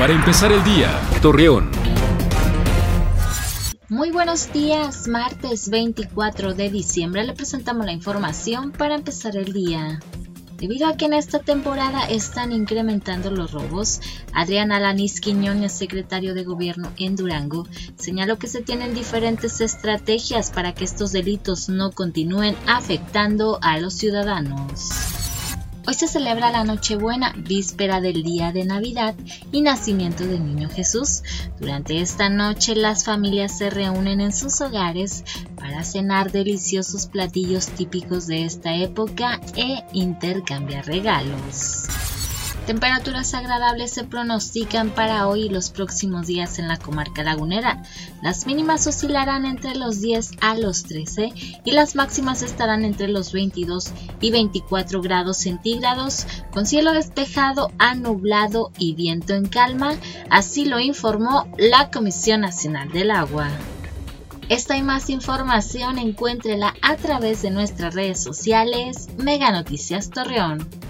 Para empezar el día, Torreón. Muy buenos días, martes 24 de diciembre le presentamos la información para empezar el día. Debido a que en esta temporada están incrementando los robos, Adrián Alanis Quiñones, secretario de Gobierno en Durango, señaló que se tienen diferentes estrategias para que estos delitos no continúen afectando a los ciudadanos. Hoy se celebra la Nochebuena, víspera del día de Navidad y nacimiento del Niño Jesús. Durante esta noche las familias se reúnen en sus hogares para cenar deliciosos platillos típicos de esta época e intercambiar regalos. Temperaturas agradables se pronostican para hoy y los próximos días en la comarca lagunera. Las mínimas oscilarán entre los 10 a los 13 y las máximas estarán entre los 22 y 24 grados centígrados, con cielo despejado a nublado y viento en calma, así lo informó la Comisión Nacional del Agua. Esta y más información encuéntrela a través de nuestras redes sociales Mega Noticias Torreón.